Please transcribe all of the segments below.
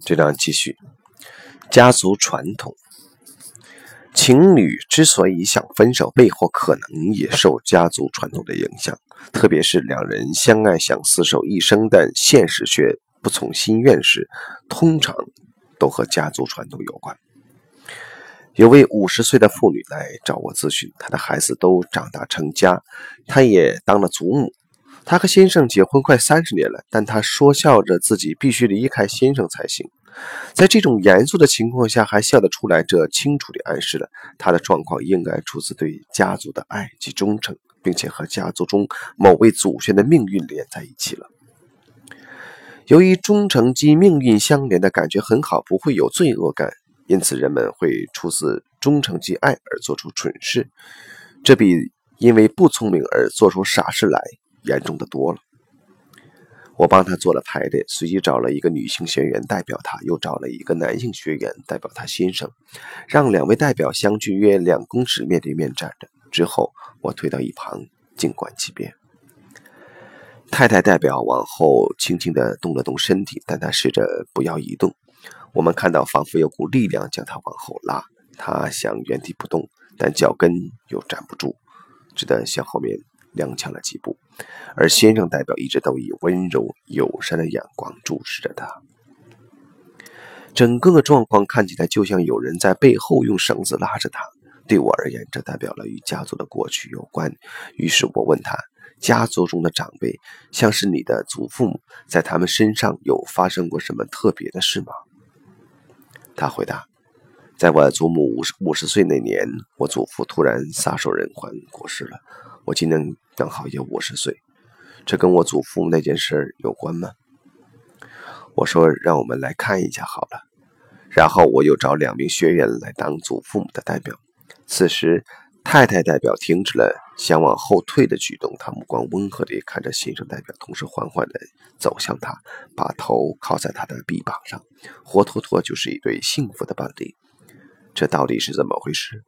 这章继续，家族传统。情侣之所以想分手，背后可能也受家族传统的影响，特别是两人相爱想厮守一生，但现实却不从心愿时，通常都和家族传统有关。有位五十岁的妇女来找我咨询，她的孩子都长大成家，她也当了祖母。她和先生结婚快三十年了，但她说笑着自己必须离开先生才行。在这种严肃的情况下还笑得出来，这清楚地暗示了她的状况应该出自对家族的爱及忠诚，并且和家族中某位祖先的命运连在一起了。由于忠诚及命运相连的感觉很好，不会有罪恶感。因此，人们会出自忠诚及爱而做出蠢事，这比因为不聪明而做出傻事来严重的多了。我帮他做了排列，随即找了一个女性学员代表他，又找了一个男性学员代表他先生，让两位代表相距约两公尺，面对面站着。之后，我退到一旁静观其变。太太代表往后轻轻地动了动身体，但她试着不要移动。我们看到，仿佛有股力量将他往后拉，他想原地不动，但脚跟又站不住，只得向后面踉跄了几步。而先生代表一直都以温柔友善的眼光注视着他。整个状况看起来就像有人在背后用绳子拉着他。对我而言，这代表了与家族的过去有关。于是我问他：家族中的长辈，像是你的祖父母，在他们身上有发生过什么特别的事吗？他回答：“在我祖母五十五十岁那年，我祖父突然撒手人寰过世了。我今年刚好也五十岁，这跟我祖父母那件事有关吗？”我说：“让我们来看一下好了。”然后我又找两名学员来当祖父母的代表。此时，太太代表停止了想往后退的举动，她目光温和地看着新生代表，同时缓缓地走向他，把头靠在他的臂膀上，活脱脱就是一对幸福的伴侣。这到底是怎么回事？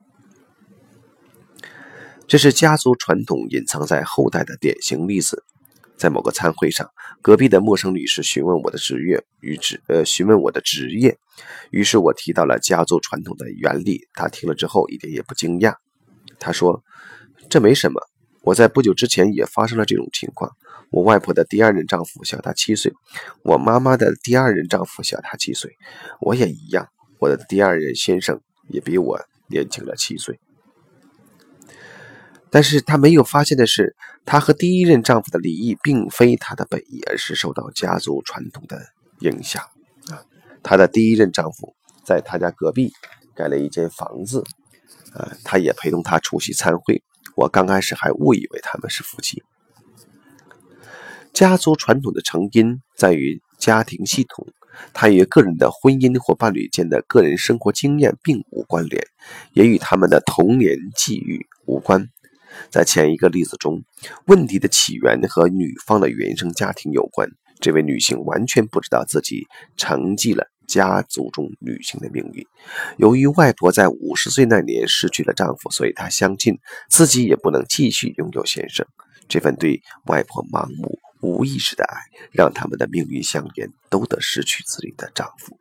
这是家族传统隐藏在后代的典型例子。在某个餐会上，隔壁的陌生女士询问我的职业与职呃询问我的职业，于是我提到了家族传统的原理。她听了之后一点也不惊讶。她说：“这没什么，我在不久之前也发生了这种情况。我外婆的第二任丈夫小她七岁，我妈妈的第二任丈夫小她七岁，我也一样。我的第二任先生也比我年轻了七岁。但是她没有发现的是，她和第一任丈夫的离异并非她的本意，而是受到家族传统的影响。啊，她的第一任丈夫在她家隔壁盖了一间房子。”啊，他也陪同他出席参会。我刚开始还误以为他们是夫妻。家族传统的成因在于家庭系统，它与个人的婚姻或伴侣间的个人生活经验并无关联，也与他们的童年际遇无关。在前一个例子中，问题的起源和女方的原生家庭有关。这位女性完全不知道自己承继了。家族中女性的命运，由于外婆在五十岁那年失去了丈夫，所以她相信自己也不能继续拥有先生。这份对外婆盲目、无意识的爱，让他们的命运相连，都得失去自己的丈夫。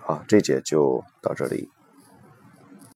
好，这节就到这里。